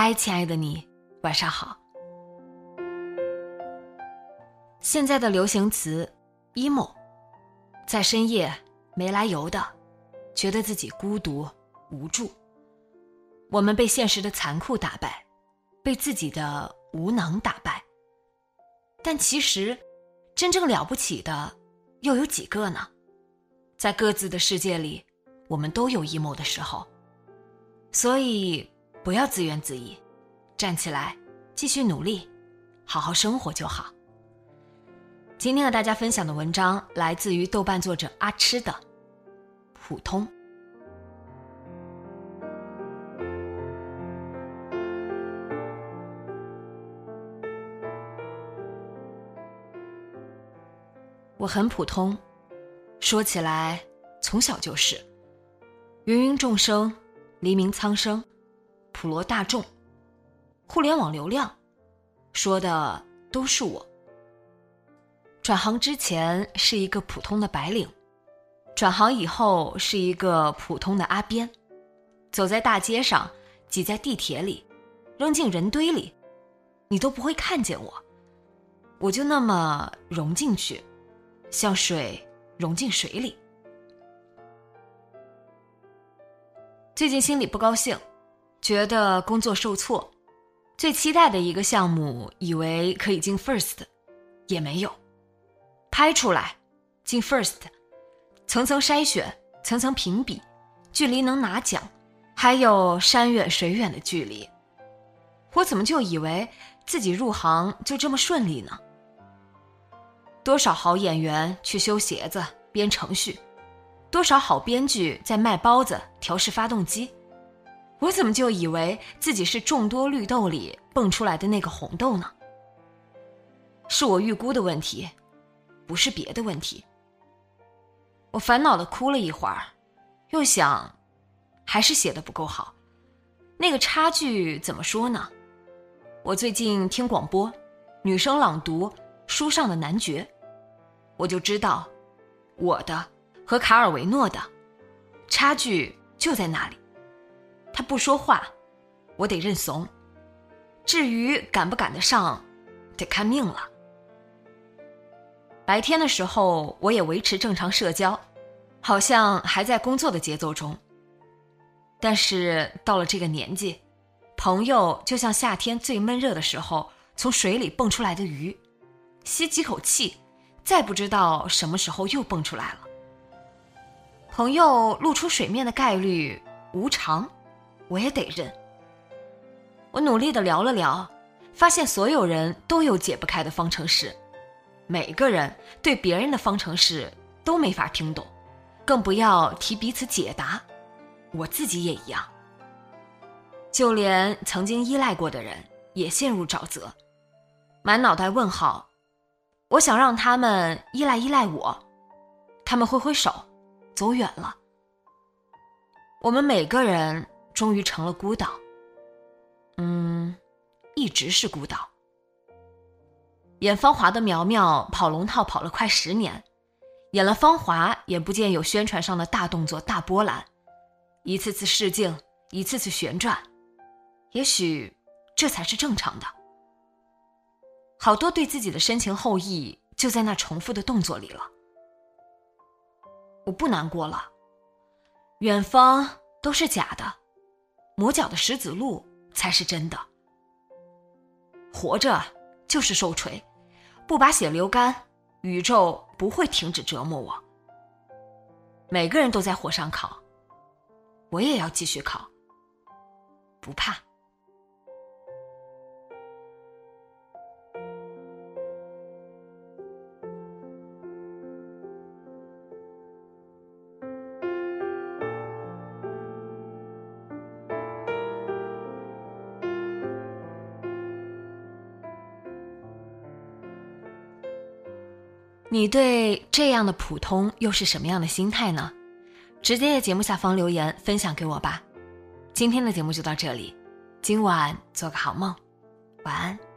嗨，亲爱的你，晚上好。现在的流行词 “emo”，在深夜没来由的觉得自己孤独无助。我们被现实的残酷打败，被自己的无能打败。但其实，真正了不起的又有几个呢？在各自的世界里，我们都有 emo 的时候，所以。不要自怨自艾，站起来，继续努力，好好生活就好。今天和大家分享的文章来自于豆瓣作者阿吃的《普通》。我很普通，说起来从小就是。芸芸众生，黎明苍生。普罗大众，互联网流量，说的都是我。转行之前是一个普通的白领，转行以后是一个普通的阿边，走在大街上，挤在地铁里，扔进人堆里，你都不会看见我，我就那么融进去，像水融进水里。最近心里不高兴。觉得工作受挫，最期待的一个项目，以为可以进 first，也没有，拍出来，进 first，层层筛选，层层评比，距离能拿奖，还有山远水远的距离，我怎么就以为自己入行就这么顺利呢？多少好演员去修鞋子、编程序，多少好编剧在卖包子、调试发动机。我怎么就以为自己是众多绿豆里蹦出来的那个红豆呢？是我预估的问题，不是别的问题。我烦恼的哭了一会儿，又想，还是写的不够好。那个差距怎么说呢？我最近听广播，女生朗读书上的男爵，我就知道，我的和卡尔维诺的差距就在那里。他不说话，我得认怂。至于赶不赶得上，得看命了。白天的时候，我也维持正常社交，好像还在工作的节奏中。但是到了这个年纪，朋友就像夏天最闷热的时候从水里蹦出来的鱼，吸几口气，再不知道什么时候又蹦出来了。朋友露出水面的概率无常。我也得认。我努力的聊了聊，发现所有人都有解不开的方程式，每个人对别人的方程式都没法听懂，更不要提彼此解答。我自己也一样，就连曾经依赖过的人也陷入沼泽，满脑袋问号。我想让他们依赖依赖我，他们挥挥手，走远了。我们每个人。终于成了孤岛。嗯，一直是孤岛。演《芳华》的苗苗跑龙套跑了快十年，演了《芳华》也不见有宣传上的大动作、大波澜，一次次试镜，一次次旋转，也许这才是正常的。好多对自己的深情厚谊就在那重复的动作里了。我不难过了，远方都是假的。磨脚的石子路才是真的。活着就是受锤，不把血流干，宇宙不会停止折磨我。每个人都在火上烤，我也要继续烤，不怕。你对这样的普通又是什么样的心态呢？直接在节目下方留言分享给我吧。今天的节目就到这里，今晚做个好梦，晚安。